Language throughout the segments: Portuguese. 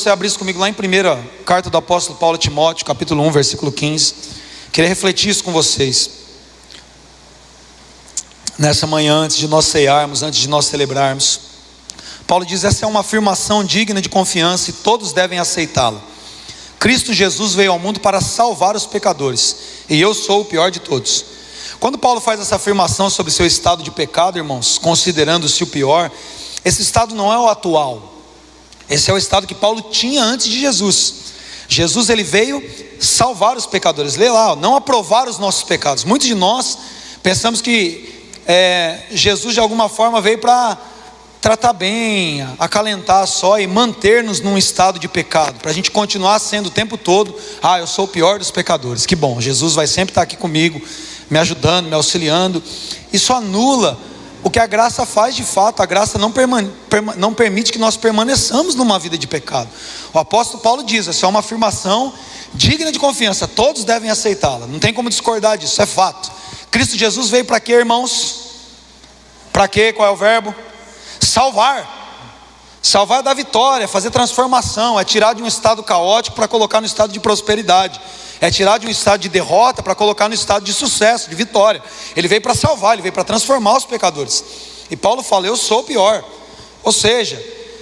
você abrisse comigo lá em primeira carta do apóstolo Paulo a Timóteo, capítulo 1, versículo 15. Queria refletir isso com vocês. Nessa manhã, antes de nós cearmos, antes de nós celebrarmos. Paulo diz: essa é uma afirmação digna de confiança e todos devem aceitá-la. Cristo Jesus veio ao mundo para salvar os pecadores, e eu sou o pior de todos. Quando Paulo faz essa afirmação sobre seu estado de pecado, irmãos, considerando-se o pior, esse estado não é o atual, esse é o estado que Paulo tinha antes de Jesus. Jesus ele veio salvar os pecadores. Lê lá, não aprovar os nossos pecados. Muitos de nós pensamos que é, Jesus de alguma forma veio para tratar bem, acalentar só e manter-nos num estado de pecado, para a gente continuar sendo o tempo todo, ah, eu sou o pior dos pecadores. Que bom, Jesus vai sempre estar aqui comigo, me ajudando, me auxiliando. Isso anula o que a graça faz de fato, a graça não, não, permite que nós permaneçamos numa vida de pecado. O apóstolo Paulo diz: essa é uma afirmação digna de confiança, todos devem aceitá-la, não tem como discordar disso, é fato. Cristo Jesus veio para quê, irmãos? Para quê? Qual é o verbo? Salvar. Salvar é dar vitória, fazer transformação, é tirar de um estado caótico para colocar no estado de prosperidade é tirar de um estado de derrota para colocar no estado de sucesso, de vitória. Ele veio para salvar, ele veio para transformar os pecadores. E Paulo fala: Eu sou pior. Ou seja,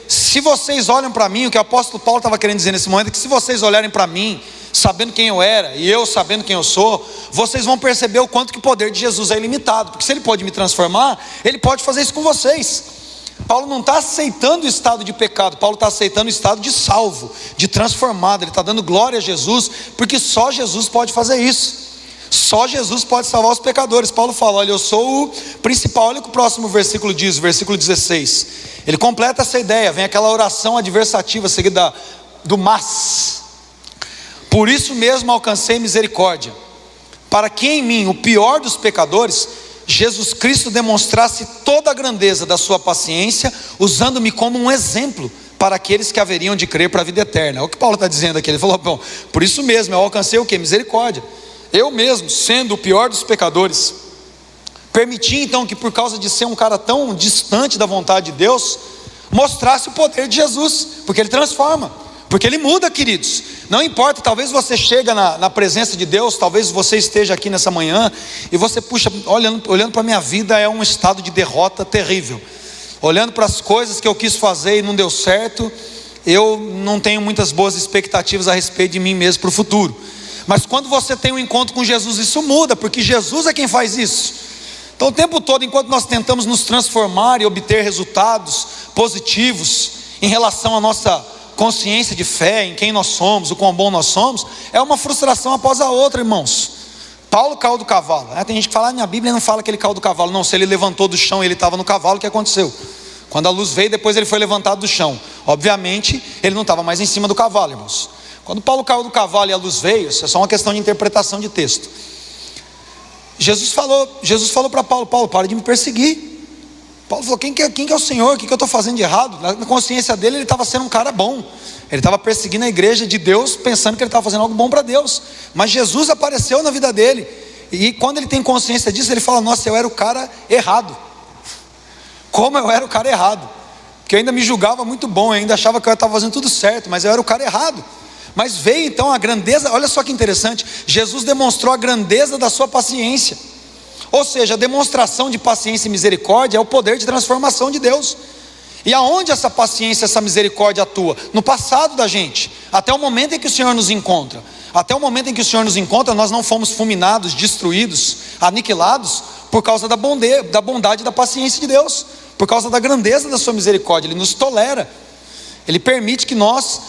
se vocês olham para mim, o que o apóstolo Paulo estava querendo dizer nesse momento é que se vocês olharem para mim, sabendo quem eu era e eu sabendo quem eu sou, vocês vão perceber o quanto que o poder de Jesus é ilimitado, porque se ele pode me transformar, ele pode fazer isso com vocês. Paulo não está aceitando o estado de pecado, Paulo está aceitando o estado de salvo, de transformado, ele está dando glória a Jesus, porque só Jesus pode fazer isso. Só Jesus pode salvar os pecadores. Paulo fala: Olha, eu sou o principal. Olha o que o próximo versículo diz, versículo 16. Ele completa essa ideia, vem aquela oração adversativa seguida do mas. Por isso mesmo alcancei misericórdia, para que em mim, o pior dos pecadores, Jesus Cristo demonstrasse toda a grandeza da sua paciência, usando-me como um exemplo para aqueles que haveriam de crer para a vida eterna. É o que Paulo está dizendo aqui. Ele falou: bom, por isso mesmo eu alcancei o que? Misericórdia. Eu mesmo, sendo o pior dos pecadores, permiti então que, por causa de ser um cara tão distante da vontade de Deus, mostrasse o poder de Jesus, porque ele transforma. Porque ele muda, queridos. Não importa, talvez você chega na, na, presença de Deus, talvez você esteja aqui nessa manhã e você puxa, olhando, olhando para a minha vida é um estado de derrota terrível. Olhando para as coisas que eu quis fazer e não deu certo, eu não tenho muitas boas expectativas a respeito de mim mesmo para o futuro. Mas quando você tem um encontro com Jesus, isso muda, porque Jesus é quem faz isso. Então, o tempo todo, enquanto nós tentamos nos transformar e obter resultados positivos em relação à nossa consciência de fé em quem nós somos, o quão bom nós somos, é uma frustração após a outra, irmãos. Paulo caiu do cavalo. Né? Tem gente que fala, ah, minha Bíblia não fala que ele caiu do cavalo. Não, se ele levantou do chão e ele estava no cavalo, o que aconteceu? Quando a luz veio, depois ele foi levantado do chão. Obviamente, ele não estava mais em cima do cavalo, irmãos. Quando Paulo caiu do cavalo e a luz veio, isso é só uma questão de interpretação de texto. Jesus falou, Jesus falou para Paulo, Paulo, para de me perseguir. Paulo falou: quem que, é, quem que é o Senhor? O que, que eu estou fazendo de errado? Na consciência dele, ele estava sendo um cara bom. Ele estava perseguindo a igreja de Deus, pensando que ele estava fazendo algo bom para Deus. Mas Jesus apareceu na vida dele. E quando ele tem consciência disso, ele fala: Nossa, eu era o cara errado. Como eu era o cara errado. Porque eu ainda me julgava muito bom, eu ainda achava que eu estava fazendo tudo certo, mas eu era o cara errado. Mas veio então a grandeza, olha só que interessante: Jesus demonstrou a grandeza da sua paciência. Ou seja, a demonstração de paciência e misericórdia é o poder de transformação de Deus. E aonde essa paciência, essa misericórdia atua? No passado da gente, até o momento em que o Senhor nos encontra. Até o momento em que o Senhor nos encontra, nós não fomos fulminados, destruídos, aniquilados por causa da bondade, da bondade e da paciência de Deus, por causa da grandeza da sua misericórdia. Ele nos tolera. Ele permite que nós,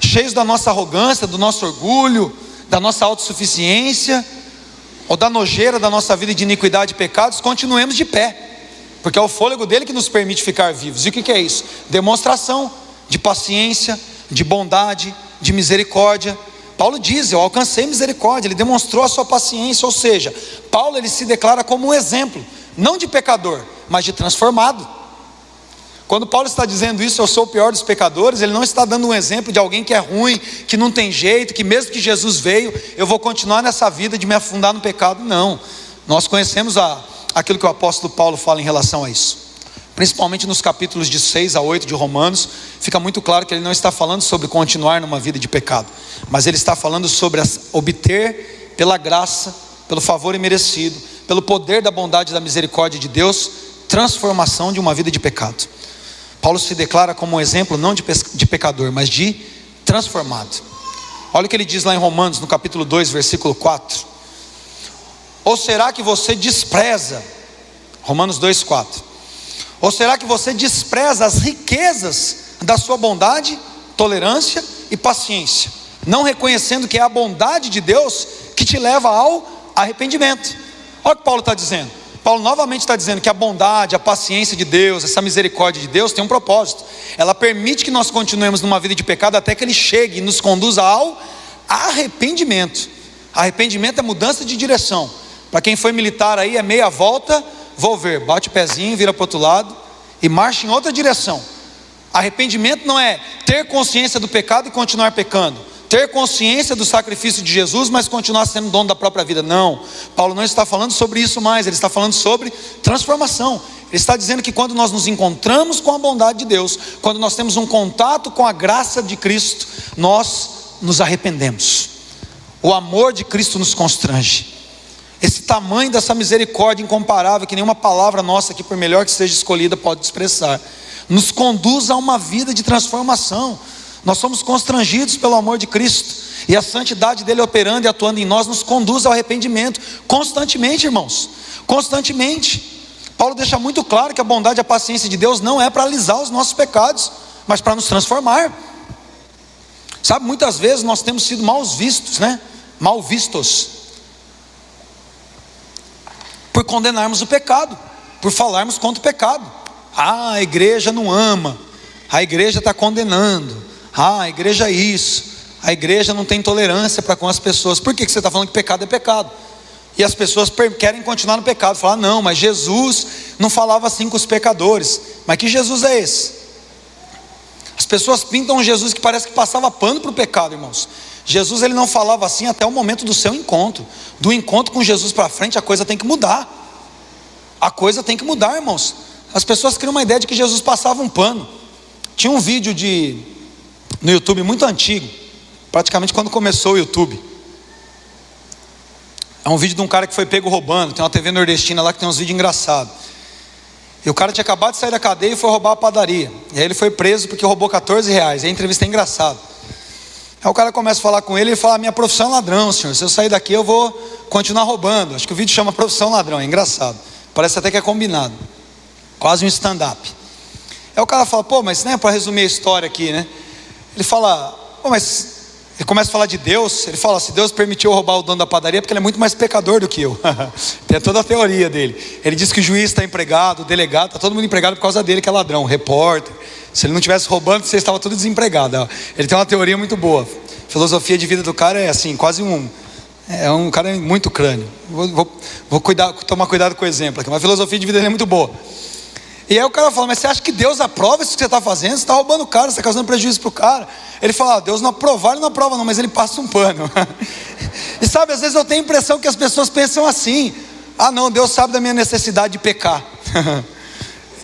cheios da nossa arrogância, do nosso orgulho, da nossa autossuficiência, ou da nojeira da nossa vida de iniquidade e pecados, continuemos de pé, porque é o fôlego dele que nos permite ficar vivos. E o que é isso? Demonstração de paciência, de bondade, de misericórdia. Paulo diz: Eu alcancei misericórdia, ele demonstrou a sua paciência, ou seja, Paulo ele se declara como um exemplo, não de pecador, mas de transformado. Quando Paulo está dizendo isso, eu sou o pior dos pecadores, ele não está dando um exemplo de alguém que é ruim, que não tem jeito, que mesmo que Jesus veio, eu vou continuar nessa vida de me afundar no pecado. Não. Nós conhecemos a, aquilo que o apóstolo Paulo fala em relação a isso. principalmente nos capítulos de 6 a 8 de Romanos, fica muito claro que ele não está falando sobre continuar numa vida de pecado, mas ele está falando sobre obter pela graça, pelo favor imerecido, pelo poder da bondade e da misericórdia de Deus, transformação de uma vida de pecado. Paulo se declara como um exemplo não de, de pecador, mas de transformado. Olha o que ele diz lá em Romanos, no capítulo 2, versículo 4. Ou será que você despreza, Romanos 2, 4. Ou será que você despreza as riquezas da sua bondade, tolerância e paciência, não reconhecendo que é a bondade de Deus que te leva ao arrependimento? Olha o que Paulo está dizendo. Paulo novamente está dizendo que a bondade, a paciência de Deus, essa misericórdia de Deus tem um propósito. Ela permite que nós continuemos numa vida de pecado até que Ele chegue e nos conduza ao arrependimento. Arrependimento é mudança de direção. Para quem foi militar aí, é meia volta, vou ver, bate o pezinho, vira para o outro lado e marcha em outra direção. Arrependimento não é ter consciência do pecado e continuar pecando ter consciência do sacrifício de Jesus, mas continuar sendo dono da própria vida. Não, Paulo não está falando sobre isso mais, ele está falando sobre transformação. Ele está dizendo que quando nós nos encontramos com a bondade de Deus, quando nós temos um contato com a graça de Cristo, nós nos arrependemos. O amor de Cristo nos constrange. Esse tamanho dessa misericórdia incomparável, que nenhuma palavra nossa aqui, por melhor que seja escolhida, pode expressar, nos conduz a uma vida de transformação. Nós somos constrangidos pelo amor de Cristo, e a santidade dele operando e atuando em nós nos conduz ao arrependimento constantemente, irmãos. Constantemente. Paulo deixa muito claro que a bondade e a paciência de Deus não é para alisar os nossos pecados, mas para nos transformar. Sabe, muitas vezes nós temos sido mal vistos, né? Mal vistos. Por condenarmos o pecado, por falarmos contra o pecado. Ah, a igreja não ama, a igreja está condenando, ah, a igreja é isso. A igreja não tem tolerância para com as pessoas. Por que, que você está falando que pecado é pecado? E as pessoas querem continuar no pecado. Falar, não, mas Jesus não falava assim com os pecadores. Mas que Jesus é esse? As pessoas pintam um Jesus que parece que passava pano para o pecado, irmãos. Jesus ele não falava assim até o momento do seu encontro. Do encontro com Jesus para frente, a coisa tem que mudar. A coisa tem que mudar, irmãos. As pessoas criam uma ideia de que Jesus passava um pano. Tinha um vídeo de no YouTube muito antigo, praticamente quando começou o YouTube. É um vídeo de um cara que foi pego roubando. Tem uma TV nordestina lá que tem uns vídeos engraçados. E o cara tinha acabado de sair da cadeia e foi roubar a padaria. E aí ele foi preso porque roubou 14 reais. E a entrevista é engraçada. Aí o cara começa a falar com ele e fala: Minha profissão é ladrão, senhor. Se eu sair daqui, eu vou continuar roubando. Acho que o vídeo chama Profissão Ladrão. É engraçado. Parece até que é combinado. Quase um stand-up. Aí o cara fala: Pô, mas né, para resumir a história aqui, né? Ele fala, oh, mas ele começa a falar de Deus. Ele fala: se Deus permitiu roubar o dono da padaria, porque ele é muito mais pecador do que eu. Tem toda a teoria dele. Ele diz que o juiz está empregado, o delegado, está todo mundo empregado por causa dele, que é ladrão, repórter. Se ele não tivesse roubando, você estava tudo desempregado. Ele tem uma teoria muito boa. A filosofia de vida do cara é assim, quase um. É um cara muito crânio. Vou, vou, vou cuidar, tomar cuidado com o exemplo aqui. Mas a filosofia de vida dele é muito boa. E aí o cara fala, mas você acha que Deus aprova isso que você está fazendo? Você está roubando o cara, você está causando prejuízo para o cara. Ele fala, ah, Deus não aprova, ele não aprova não, mas ele passa um pano. e sabe, às vezes eu tenho a impressão que as pessoas pensam assim, ah não, Deus sabe da minha necessidade de pecar.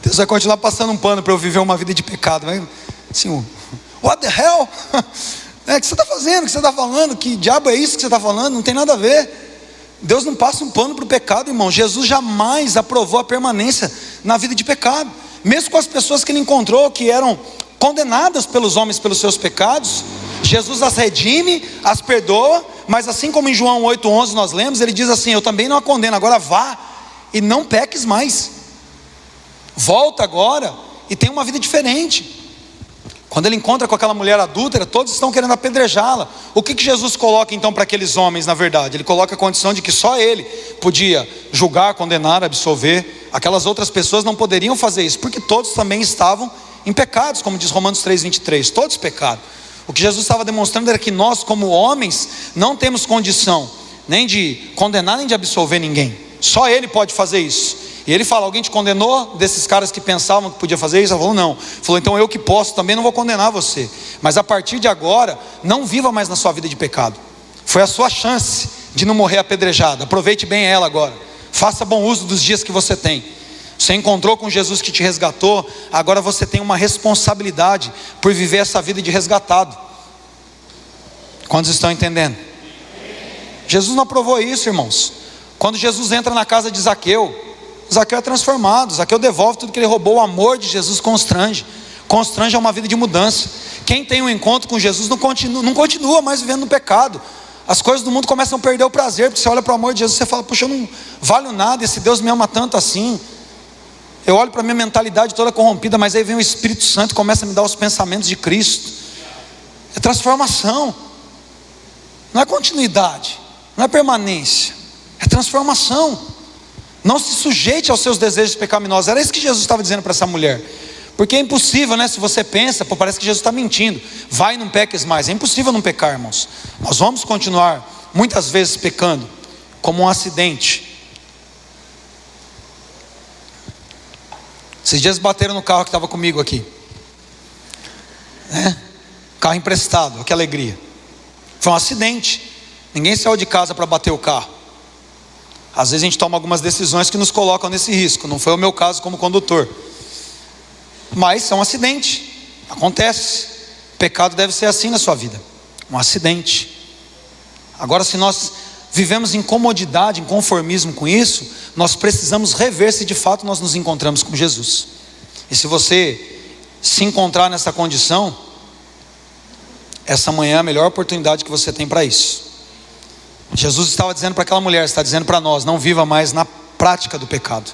Deus vai continuar passando um pano para eu viver uma vida de pecado. Assim, what the hell? É, o que você está fazendo? O que você está falando? Que diabo é isso que você está falando? Não tem nada a ver. Deus não passa um pano para o pecado, irmão. Jesus jamais aprovou a permanência na vida de pecado. Mesmo com as pessoas que ele encontrou que eram condenadas pelos homens pelos seus pecados, Jesus as redime, as perdoa, mas assim como em João 8,11 nós lemos, ele diz assim: Eu também não a condeno, agora vá e não peques mais. Volta agora e tenha uma vida diferente. Quando ele encontra com aquela mulher adúltera, todos estão querendo apedrejá-la. O que, que Jesus coloca então para aqueles homens, na verdade? Ele coloca a condição de que só ele podia julgar, condenar, absolver. Aquelas outras pessoas não poderiam fazer isso, porque todos também estavam em pecados, como diz Romanos 3,23. Todos pecaram. O que Jesus estava demonstrando era que nós, como homens, não temos condição nem de condenar nem de absolver ninguém. Só ele pode fazer isso. E ele fala: Alguém te condenou desses caras que pensavam que podia fazer isso? Ele falou: Não. Falou: Então eu que posso também não vou condenar você. Mas a partir de agora, não viva mais na sua vida de pecado. Foi a sua chance de não morrer apedrejado. Aproveite bem ela agora. Faça bom uso dos dias que você tem. Você encontrou com Jesus que te resgatou, agora você tem uma responsabilidade por viver essa vida de resgatado. Quantos estão entendendo? Jesus não aprovou isso, irmãos. Quando Jesus entra na casa de Zaqueu, Zaqueu é transformado, Zaqueu devolve tudo que ele roubou, o amor de Jesus constrange. Constrange é uma vida de mudança. Quem tem um encontro com Jesus não continua, não continua mais vivendo no pecado. As coisas do mundo começam a perder o prazer, porque você olha para o amor de Jesus e fala, puxa, eu não valho nada, esse Deus me ama tanto assim. Eu olho para a minha mentalidade toda corrompida, mas aí vem o Espírito Santo e começa a me dar os pensamentos de Cristo. É transformação, não é continuidade, não é permanência, é transformação. Não se sujeite aos seus desejos pecaminosos. Era isso que Jesus estava dizendo para essa mulher. Porque é impossível, né? Se você pensa, pô, parece que Jesus está mentindo. Vai, não peques mais. É impossível não pecar, irmãos. Nós vamos continuar, muitas vezes, pecando, como um acidente. Esses dias bateram no carro que estava comigo aqui. Né? Carro emprestado, que alegria. Foi um acidente. Ninguém saiu de casa para bater o carro. Às vezes a gente toma algumas decisões que nos colocam nesse risco. Não foi o meu caso como condutor. Mas é um acidente. Acontece. O pecado deve ser assim na sua vida. Um acidente. Agora, se nós vivemos em comodidade, em conformismo com isso, nós precisamos rever se de fato nós nos encontramos com Jesus. E se você se encontrar nessa condição, essa manhã é a melhor oportunidade que você tem para isso. Jesus estava dizendo para aquela mulher, está dizendo para nós: não viva mais na prática do pecado.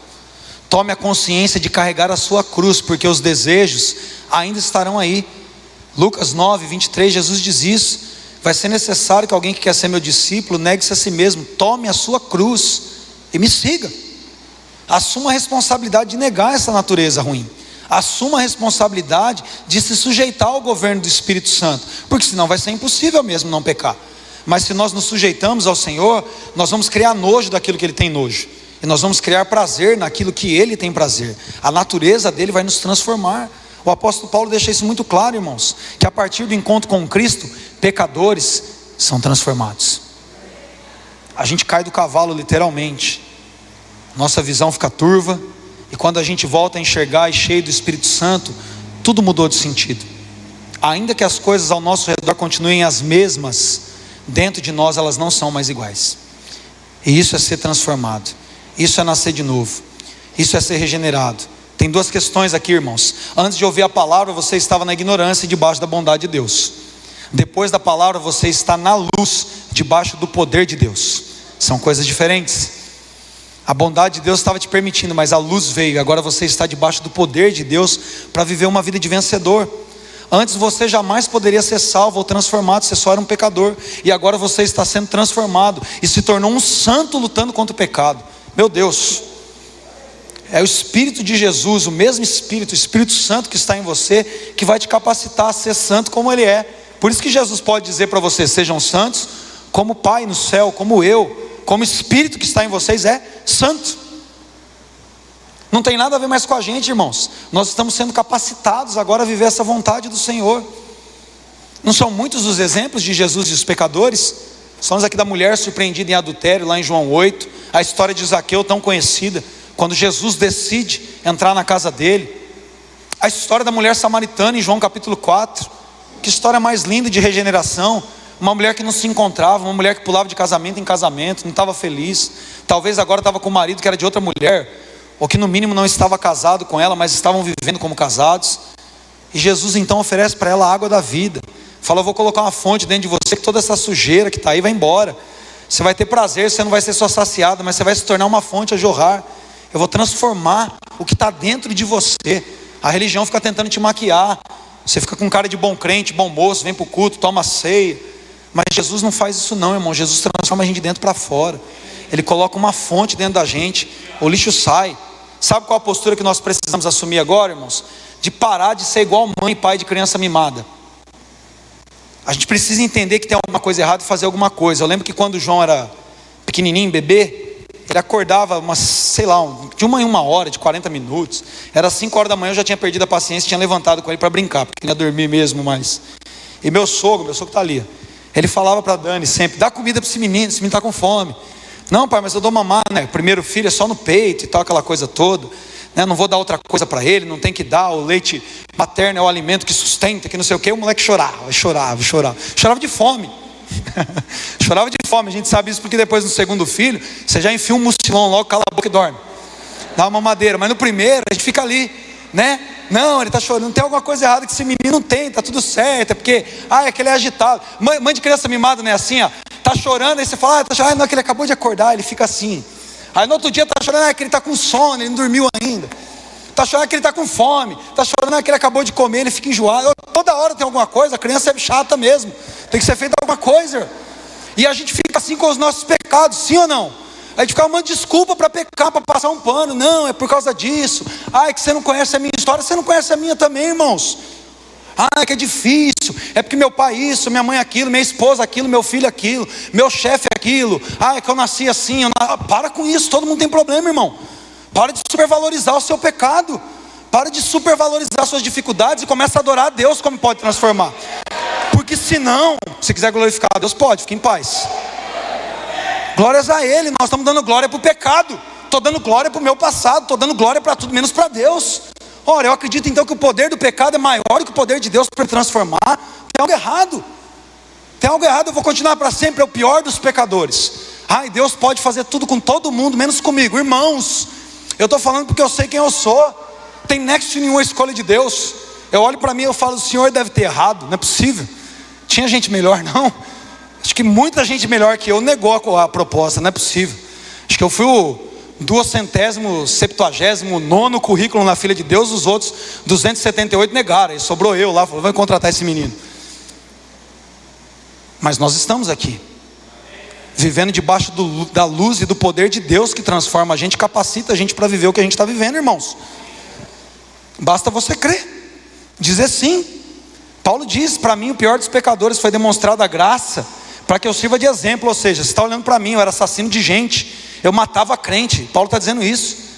Tome a consciência de carregar a sua cruz, porque os desejos ainda estarão aí. Lucas 9, 23, Jesus diz isso. Vai ser necessário que alguém que quer ser meu discípulo negue-se a si mesmo, tome a sua cruz e me siga. Assuma a responsabilidade de negar essa natureza ruim. Assuma a responsabilidade de se sujeitar ao governo do Espírito Santo, porque senão vai ser impossível mesmo não pecar. Mas se nós nos sujeitamos ao Senhor, nós vamos criar nojo daquilo que Ele tem nojo, e nós vamos criar prazer naquilo que Ele tem prazer. A natureza dele vai nos transformar. O apóstolo Paulo deixa isso muito claro, irmãos, que a partir do encontro com Cristo, pecadores são transformados. A gente cai do cavalo literalmente. Nossa visão fica turva e quando a gente volta a enxergar e cheio do Espírito Santo, tudo mudou de sentido. Ainda que as coisas ao nosso redor continuem as mesmas, dentro de nós elas não são mais iguais. E isso é ser transformado. Isso é nascer de novo. Isso é ser regenerado. Tem duas questões aqui, irmãos. Antes de ouvir a palavra, você estava na ignorância e debaixo da bondade de Deus. Depois da palavra, você está na luz, debaixo do poder de Deus. São coisas diferentes. A bondade de Deus estava te permitindo, mas a luz veio. Agora você está debaixo do poder de Deus para viver uma vida de vencedor. Antes você jamais poderia ser salvo ou transformado, você só era um pecador. E agora você está sendo transformado e se tornou um santo lutando contra o pecado. Meu Deus, é o Espírito de Jesus, o mesmo Espírito, o Espírito Santo que está em você, que vai te capacitar a ser santo como Ele é. Por isso que Jesus pode dizer para você: sejam santos, como Pai no céu, como eu, como Espírito que está em vocês é santo. Não tem nada a ver mais com a gente, irmãos. Nós estamos sendo capacitados agora a viver essa vontade do Senhor. Não são muitos os exemplos de Jesus e os pecadores? Somos aqui da mulher surpreendida em adultério, lá em João 8, a história de Zaqueu tão conhecida quando Jesus decide entrar na casa dele. A história da mulher samaritana em João capítulo 4. Que história mais linda de regeneração. Uma mulher que não se encontrava, uma mulher que pulava de casamento em casamento, não estava feliz. Talvez agora estava com o marido que era de outra mulher, ou que no mínimo não estava casado com ela, mas estavam vivendo como casados. E Jesus então oferece para ela a água da vida. Fala: Eu vou colocar uma fonte dentro de você, que toda essa sujeira que está aí vai embora. Você vai ter prazer, você não vai ser só saciado, mas você vai se tornar uma fonte a jorrar. Eu vou transformar o que está dentro de você. A religião fica tentando te maquiar. Você fica com cara de bom crente, bom moço, vem para o culto, toma ceia. Mas Jesus não faz isso, não, irmão. Jesus transforma a gente de dentro para fora. Ele coloca uma fonte dentro da gente, o lixo sai. Sabe qual a postura que nós precisamos assumir agora, irmãos? De parar de ser igual mãe e pai de criança mimada. A gente precisa entender que tem alguma coisa errada e fazer alguma coisa. Eu lembro que quando o João era pequenininho, bebê, ele acordava umas, sei lá, de uma em uma hora, de 40 minutos. Era 5 horas da manhã, eu já tinha perdido a paciência, tinha levantado com ele para brincar, porque ele ia dormir mesmo mais. E meu sogro, meu sogro está ali. Ele falava para Dani sempre: dá comida para esse menino, esse menino está com fome. Não, pai, mas eu dou mamar, né? Primeiro filho é só no peito e tal, aquela coisa toda. né, não vou dar outra coisa para ele, não tem que dar, o leite materno é o alimento que sustenta, que não sei o que, o moleque chorava, chorava, chorava, chorava de fome. chorava de fome, a gente sabe isso porque depois no segundo filho, você já enfia um mucilão logo, cala a boca e dorme. Dá uma madeira, mas no primeiro a gente fica ali, né? Não, ele está chorando, tem alguma coisa errada que esse menino tem, está tudo certo, é porque, ah, é que ele é agitado. Mãe, mãe de criança mimada não é assim, ó, tá chorando, aí você fala, ah, tá chorando, ah, não, é que ele acabou de acordar, ele fica assim. Aí no outro dia está chorando, ah, é que ele está com sono, ele não dormiu ainda. Está chorando que ele está com fome, está chorando que ele acabou de comer, ele fica enjoado. Toda hora tem alguma coisa, a criança é chata mesmo, tem que ser feita alguma coisa. E a gente fica assim com os nossos pecados, sim ou não? A gente fica uma desculpa para pecar, para passar um pano. Não, é por causa disso. Ah, é que você não conhece a minha história, você não conhece a minha também, irmãos. Ah, é que é difícil. É porque meu pai isso, minha mãe aquilo, minha esposa aquilo, meu filho aquilo, meu chefe aquilo. Ah, é que eu nasci assim. Eu ah, para com isso, todo mundo tem problema, irmão. Para de supervalorizar o seu pecado. Para de supervalorizar suas dificuldades e começa a adorar a Deus como pode transformar. Porque senão, se quiser glorificar a Deus, pode, fique em paz. Glórias a Ele, nós estamos dando glória para o pecado. Estou dando glória para o meu passado, estou dando glória para tudo, menos para Deus. Ora, eu acredito então que o poder do pecado é maior que o poder de Deus para transformar. Tem algo errado. Tem algo errado, eu vou continuar para sempre, é o pior dos pecadores. Ai, Deus pode fazer tudo com todo mundo, menos comigo. Irmãos, eu estou falando porque eu sei quem eu sou. Tem nexo nenhuma escolha de Deus. Eu olho para mim e falo, o Senhor deve ter errado, não é possível. Tinha gente melhor, não. Acho que muita gente melhor que eu negou a proposta, não é possível. Acho que eu fui o duocentésimo, septuagésimo, nono currículo na filha de Deus, os outros 278 negaram, e sobrou eu lá, falou, vamos contratar esse menino. Mas nós estamos aqui, vivendo debaixo do, da luz e do poder de Deus que transforma a gente, capacita a gente para viver o que a gente está vivendo, irmãos. Basta você crer, dizer sim. Paulo diz: para mim, o pior dos pecadores foi demonstrada a graça para que eu sirva de exemplo. Ou seja, você está olhando para mim, eu era assassino de gente, eu matava crente. Paulo está dizendo isso.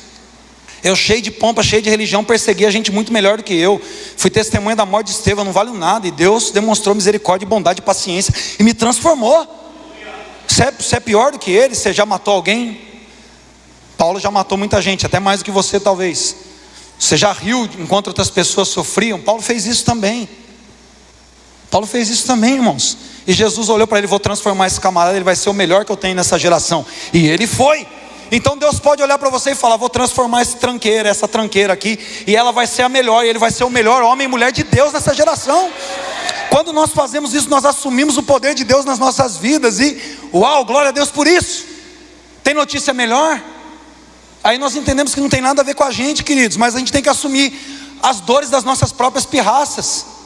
Eu cheio de pompa, cheio de religião, persegui a gente muito melhor do que eu. Fui testemunha da morte de Estevão, não vale nada. E Deus demonstrou misericórdia, bondade e paciência e me transformou. Você é, você é pior do que ele? Você já matou alguém? Paulo já matou muita gente, até mais do que você talvez. Você já riu enquanto outras pessoas sofriam? Paulo fez isso também. Paulo fez isso também, irmãos. E Jesus olhou para ele: Vou transformar esse camarada, ele vai ser o melhor que eu tenho nessa geração. E ele foi. Então Deus pode olhar para você e falar: Vou transformar esse tranqueira, essa tranqueira aqui, e ela vai ser a melhor, e ele vai ser o melhor homem e mulher de Deus nessa geração. Quando nós fazemos isso, nós assumimos o poder de Deus nas nossas vidas, e uau, glória a Deus por isso. Tem notícia melhor? Aí nós entendemos que não tem nada a ver com a gente, queridos, mas a gente tem que assumir as dores das nossas próprias pirraças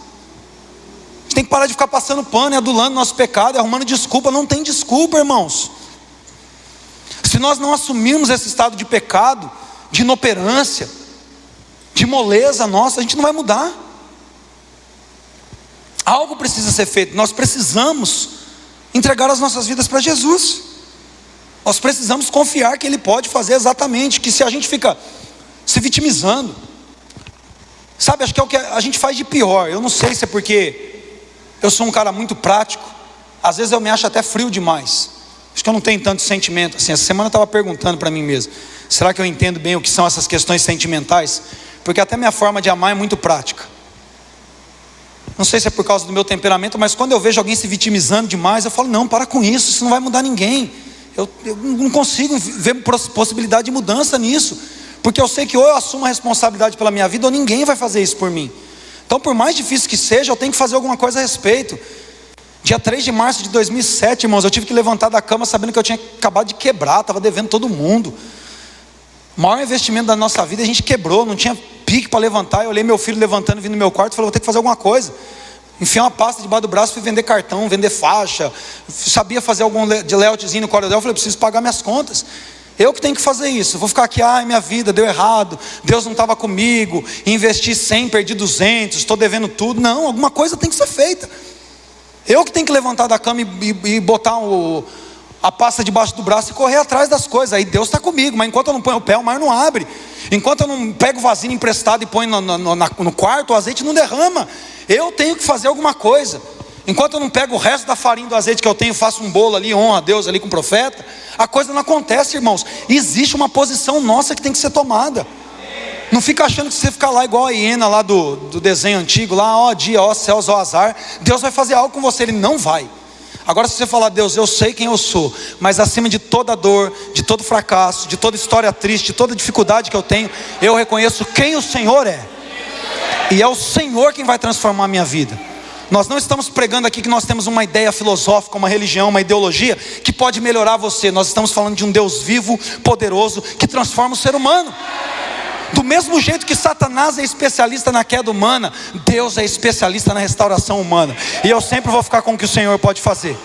gente tem que parar de ficar passando pano e adulando nosso pecado, e arrumando desculpa. Não tem desculpa, irmãos. Se nós não assumirmos esse estado de pecado, de inoperância, de moleza nossa, a gente não vai mudar. Algo precisa ser feito. Nós precisamos entregar as nossas vidas para Jesus. Nós precisamos confiar que Ele pode fazer exatamente. Que se a gente fica se vitimizando, sabe, acho que é o que a gente faz de pior. Eu não sei se é porque eu sou um cara muito prático. Às vezes eu me acho até frio demais. Acho que eu não tenho tanto sentimento. Assim, essa semana eu estava perguntando para mim mesmo: será que eu entendo bem o que são essas questões sentimentais? Porque até minha forma de amar é muito prática. Não sei se é por causa do meu temperamento, mas quando eu vejo alguém se vitimizando demais, eu falo: não, para com isso, isso não vai mudar ninguém. Eu, eu não consigo ver possibilidade de mudança nisso, porque eu sei que ou eu assumo a responsabilidade pela minha vida, ou ninguém vai fazer isso por mim. Então, por mais difícil que seja, eu tenho que fazer alguma coisa a respeito. Dia 3 de março de 2007, irmãos, eu tive que levantar da cama sabendo que eu tinha acabado de quebrar, estava devendo todo mundo. O maior investimento da nossa vida a gente quebrou, não tinha pique para levantar. Eu olhei meu filho levantando, vindo no meu quarto e falei: vou ter que fazer alguma coisa. Enfiei uma pasta debaixo do braço, fui vender cartão, vender faixa. Sabia fazer algum de layoutzinho no corredor. Eu falei: preciso pagar minhas contas. Eu que tenho que fazer isso. Vou ficar aqui, ai, minha vida deu errado, Deus não estava comigo, investi 100, perdi 200, estou devendo tudo. Não, alguma coisa tem que ser feita. Eu que tenho que levantar da cama e, e, e botar o, a pasta debaixo do braço e correr atrás das coisas. Aí Deus está comigo, mas enquanto eu não ponho o pé, o mar não abre. Enquanto eu não pego o vasinho emprestado e ponho no, no, no, no quarto, o azeite não derrama. Eu tenho que fazer alguma coisa. Enquanto eu não pego o resto da farinha do azeite que eu tenho, faço um bolo ali, honra a Deus ali com o profeta, a coisa não acontece, irmãos. Existe uma posição nossa que tem que ser tomada. Não fica achando que você ficar lá igual a hiena lá do, do desenho antigo, lá, ó dia, ó céus, ó azar. Deus vai fazer algo com você, Ele não vai. Agora, se você falar, Deus, eu sei quem eu sou, mas acima de toda dor, de todo fracasso, de toda história triste, de toda dificuldade que eu tenho, eu reconheço quem o Senhor é, e é o Senhor quem vai transformar a minha vida. Nós não estamos pregando aqui que nós temos uma ideia filosófica, uma religião, uma ideologia que pode melhorar você. Nós estamos falando de um Deus vivo, poderoso, que transforma o ser humano. Do mesmo jeito que Satanás é especialista na queda humana, Deus é especialista na restauração humana. E eu sempre vou ficar com o que o Senhor pode fazer.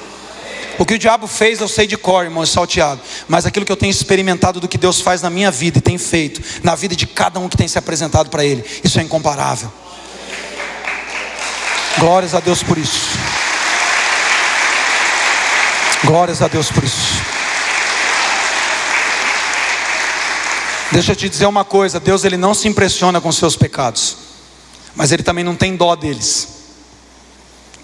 O que o diabo fez eu sei de cor, irmão, salteado. Mas aquilo que eu tenho experimentado do que Deus faz na minha vida e tem feito, na vida de cada um que tem se apresentado para Ele, isso é incomparável. Glórias a Deus por isso. Glórias a Deus por isso. Deixa eu te dizer uma coisa, Deus ele não se impressiona com seus pecados, mas ele também não tem dó deles.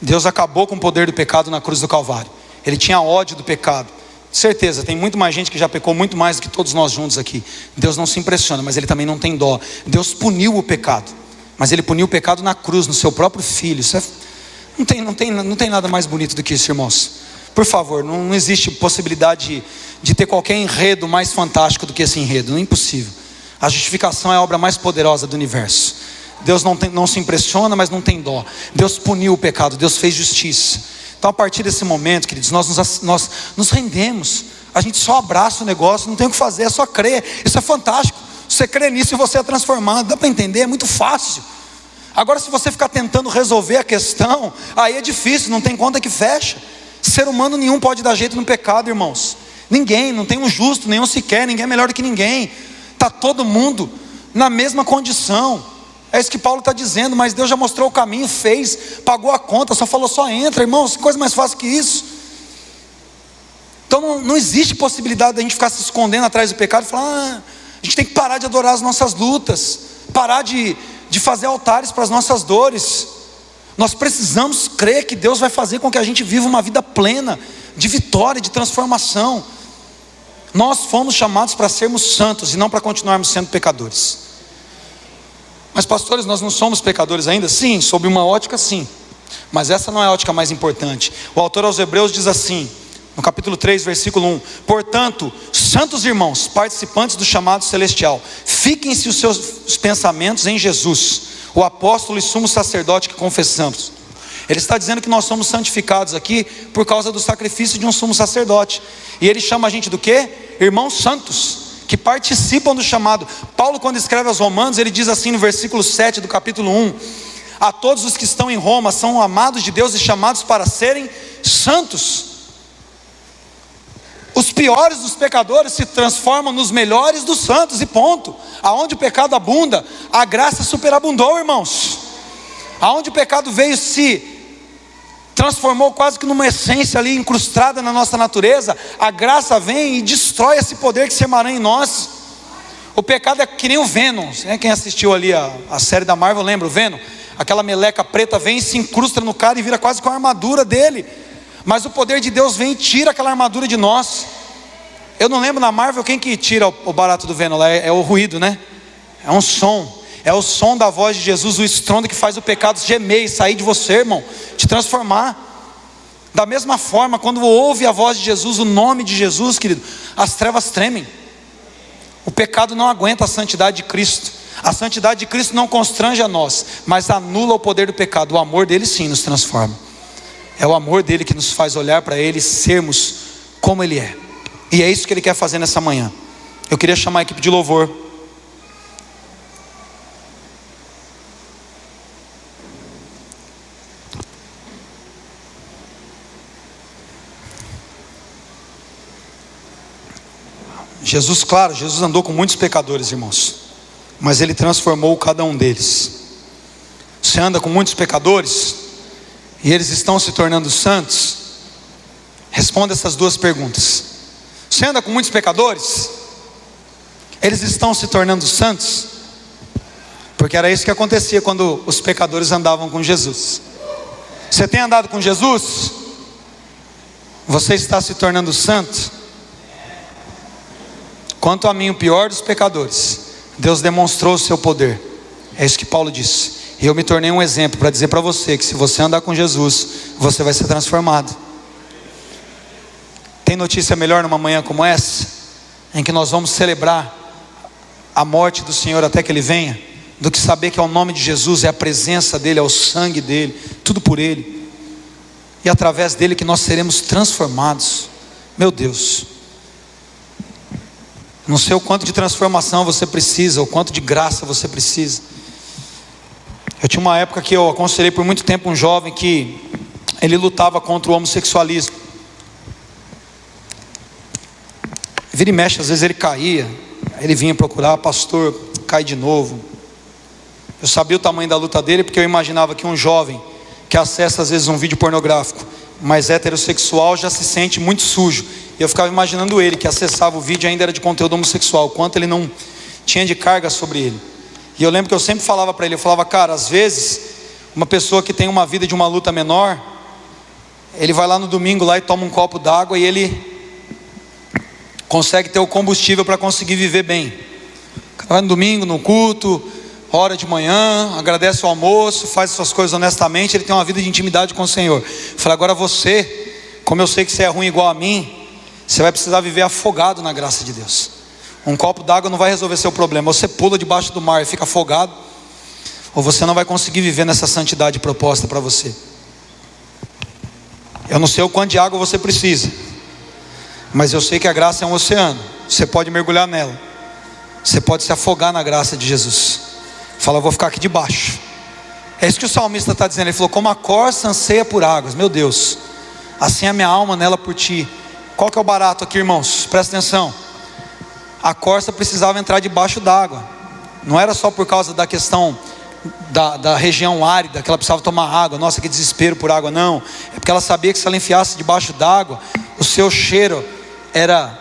Deus acabou com o poder do pecado na cruz do Calvário. Ele tinha ódio do pecado. Certeza, tem muito mais gente que já pecou muito mais do que todos nós juntos aqui. Deus não se impressiona, mas ele também não tem dó. Deus puniu o pecado, mas ele puniu o pecado na cruz, no seu próprio filho. É... não, tem, não, tem, não tem nada mais bonito do que isso, irmãos. Por favor, não, não existe possibilidade de ter qualquer enredo mais fantástico do que esse enredo, não é impossível. A justificação é a obra mais poderosa do universo. Deus não, tem, não se impressiona, mas não tem dó. Deus puniu o pecado, Deus fez justiça. Então, a partir desse momento, queridos, nós nos, nós nos rendemos. A gente só abraça o negócio, não tem o que fazer, é só crer. Isso é fantástico. Você crê nisso e você é transformado. Dá para entender? É muito fácil. Agora, se você ficar tentando resolver a questão, aí é difícil, não tem conta que fecha. Ser humano nenhum pode dar jeito no pecado, irmãos. Ninguém, não tem um justo, nenhum sequer, ninguém é melhor do que ninguém. Está todo mundo na mesma condição. É isso que Paulo está dizendo, mas Deus já mostrou o caminho, fez, pagou a conta, só falou só entra, irmãos, coisa mais fácil que isso. Então não, não existe possibilidade de a gente ficar se escondendo atrás do pecado e falar, ah, a gente tem que parar de adorar as nossas lutas, parar de, de fazer altares para as nossas dores. Nós precisamos crer que Deus vai fazer com que a gente viva uma vida plena, de vitória, de transformação. Nós fomos chamados para sermos santos e não para continuarmos sendo pecadores. Mas, pastores, nós não somos pecadores ainda? Sim, sob uma ótica, sim. Mas essa não é a ótica mais importante. O autor aos Hebreus diz assim, no capítulo 3, versículo 1: Portanto, santos irmãos, participantes do chamado celestial, fiquem-se os seus pensamentos em Jesus o apóstolo e sumo sacerdote que confessamos. Ele está dizendo que nós somos santificados aqui por causa do sacrifício de um sumo sacerdote. E ele chama a gente do que? Irmãos santos, que participam do chamado. Paulo, quando escreve aos Romanos, ele diz assim no versículo 7 do capítulo 1: A todos os que estão em Roma são amados de Deus e chamados para serem santos. Os piores dos pecadores se transformam nos melhores dos santos, e ponto. Aonde o pecado abunda, a graça superabundou, irmãos. Aonde o pecado veio se transformou quase que numa essência ali incrustada na nossa natureza, a graça vem e destrói esse poder que se emaranha em nós. O pecado é que nem o Venom, né? quem assistiu ali a, a série da Marvel lembra o Venom? Aquela meleca preta vem se incrusta no cara e vira quase com a armadura dele. Mas o poder de Deus vem e tira aquela armadura de nós. Eu não lembro na Marvel quem que tira o, barato do Venom lá, é, é o ruído, né? É um som. É o som da voz de Jesus, o estrondo que faz o pecado gemer e sair de você, irmão, te transformar. Da mesma forma, quando ouve a voz de Jesus, o nome de Jesus, querido, as trevas tremem. O pecado não aguenta a santidade de Cristo. A santidade de Cristo não constrange a nós, mas anula o poder do pecado. O amor dele sim nos transforma. É o amor dele que nos faz olhar para ele e sermos como ele é. E é isso que ele quer fazer nessa manhã. Eu queria chamar a equipe de louvor. Jesus, claro, Jesus andou com muitos pecadores, irmãos, mas ele transformou cada um deles. Você anda com muitos pecadores? E eles estão se tornando santos? Responda essas duas perguntas. Você anda com muitos pecadores? Eles estão se tornando santos? Porque era isso que acontecia quando os pecadores andavam com Jesus. Você tem andado com Jesus? Você está se tornando santo? Quanto a mim, o pior dos pecadores, Deus demonstrou o seu poder. É isso que Paulo disse. E eu me tornei um exemplo para dizer para você que se você andar com Jesus, você vai ser transformado. Tem notícia melhor numa manhã como essa, em que nós vamos celebrar a morte do Senhor até que Ele venha, do que saber que é o nome de Jesus, é a presença dEle, é o sangue dEle, tudo por Ele, e através dEle que nós seremos transformados. Meu Deus, não sei o quanto de transformação você precisa, o quanto de graça você precisa. Eu tinha uma época que eu aconselhei por muito tempo um jovem que ele lutava contra o homossexualismo. Vira e mexe, às vezes ele caía, ele vinha procurar, pastor, cai de novo. Eu sabia o tamanho da luta dele, porque eu imaginava que um jovem que acessa às vezes um vídeo pornográfico, mas heterossexual, já se sente muito sujo. E eu ficava imaginando ele, que acessava o vídeo ainda era de conteúdo homossexual, quanto ele não tinha de carga sobre ele. E eu lembro que eu sempre falava para ele, eu falava, cara, às vezes, uma pessoa que tem uma vida de uma luta menor, ele vai lá no domingo lá e toma um copo d'água e ele consegue ter o combustível para conseguir viver bem. Vai no domingo, no culto, hora de manhã, agradece o almoço, faz suas coisas honestamente, ele tem uma vida de intimidade com o Senhor. Fala, agora você, como eu sei que você é ruim igual a mim, você vai precisar viver afogado na graça de Deus. Um copo d'água não vai resolver seu problema. Você pula debaixo do mar e fica afogado, ou você não vai conseguir viver nessa santidade proposta para você. Eu não sei o quanto de água você precisa. Mas eu sei que a graça é um oceano. Você pode mergulhar nela. Você pode se afogar na graça de Jesus. Fala, vou ficar aqui debaixo. É isso que o salmista está dizendo. Ele falou: Como a corça anseia por águas. Meu Deus, assim é a minha alma nela por ti. Qual que é o barato aqui, irmãos? Presta atenção. A corça precisava entrar debaixo d'água. Não era só por causa da questão da, da, região árida, que ela precisava tomar água, nossa, que desespero por água, não. É porque ela sabia que se ela enfiasse debaixo d'água, o seu cheiro era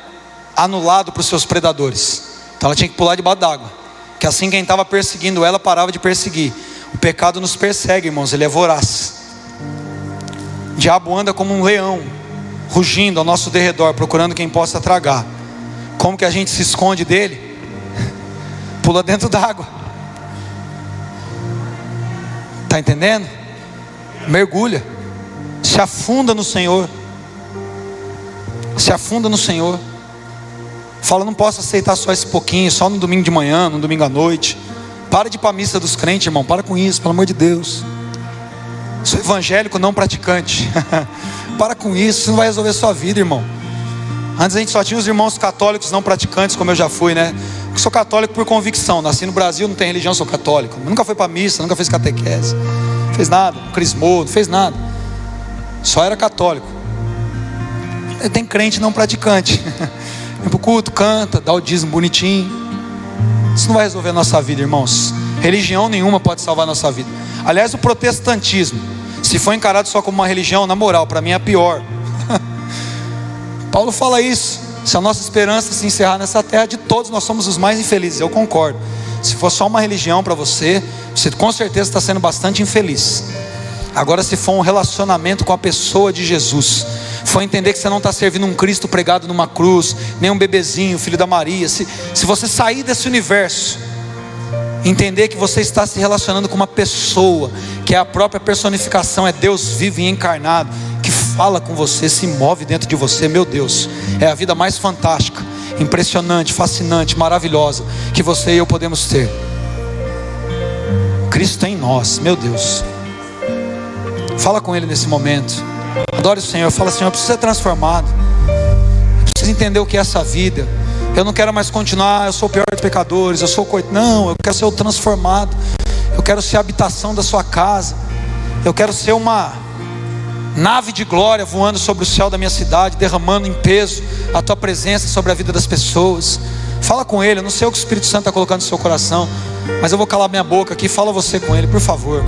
anulado para os seus predadores. Então ela tinha que pular debaixo d'água. Que assim quem estava perseguindo ela parava de perseguir. O pecado nos persegue, irmãos, ele é voraz. O diabo anda como um leão, rugindo ao nosso derredor, procurando quem possa tragar. Como que a gente se esconde dele? Pula dentro d'água. Está entendendo? Mergulha, se afunda no Senhor se afunda no Senhor. Fala, não posso aceitar só esse pouquinho, só no domingo de manhã, no domingo à noite. Para de ir para a missa dos crentes, irmão. Para com isso, pelo amor de Deus. Sou evangélico não praticante. para com isso, isso não vai resolver sua vida, irmão. Antes a gente só tinha os irmãos católicos não praticantes, como eu já fui, né? Eu sou católico por convicção. Nasci no Brasil, não tem religião, sou católico. Nunca foi para missa, nunca fez catequese. Não fez nada, crismou, não fez nada. Só era católico. Tem crente não praticante. Vem para o culto, canta, dá o dízimo bonitinho. Isso não vai resolver a nossa vida, irmãos. Religião nenhuma pode salvar a nossa vida. Aliás, o protestantismo, se for encarado só como uma religião, na moral, para mim é a pior. Paulo fala isso. Se a nossa esperança se encerrar nessa terra, de todos nós somos os mais infelizes. Eu concordo. Se for só uma religião para você, você com certeza está sendo bastante infeliz. Agora, se for um relacionamento com a pessoa de Jesus, foi entender que você não está servindo um Cristo pregado numa cruz, nem um bebezinho, filho da Maria. Se, se você sair desse universo, entender que você está se relacionando com uma pessoa, que é a própria personificação, é Deus vivo e encarnado, fala com você, se move dentro de você, meu Deus, é a vida mais fantástica, impressionante, fascinante, maravilhosa que você e eu podemos ter. Cristo em nós, meu Deus. Fala com Ele nesse momento. Adore o Senhor. Fala, Senhor, eu preciso ser transformado. Eu preciso entender o que é essa vida. Eu não quero mais continuar, eu sou o pior dos pecadores, eu sou coitado. Não, eu quero ser o transformado. Eu quero ser a habitação da sua casa. Eu quero ser uma nave de glória voando sobre o céu da minha cidade, derramando em peso a tua presença sobre a vida das pessoas. Fala com ele, eu não sei o que o Espírito Santo está colocando no seu coração, mas eu vou calar minha boca aqui. Fala você com ele, por favor.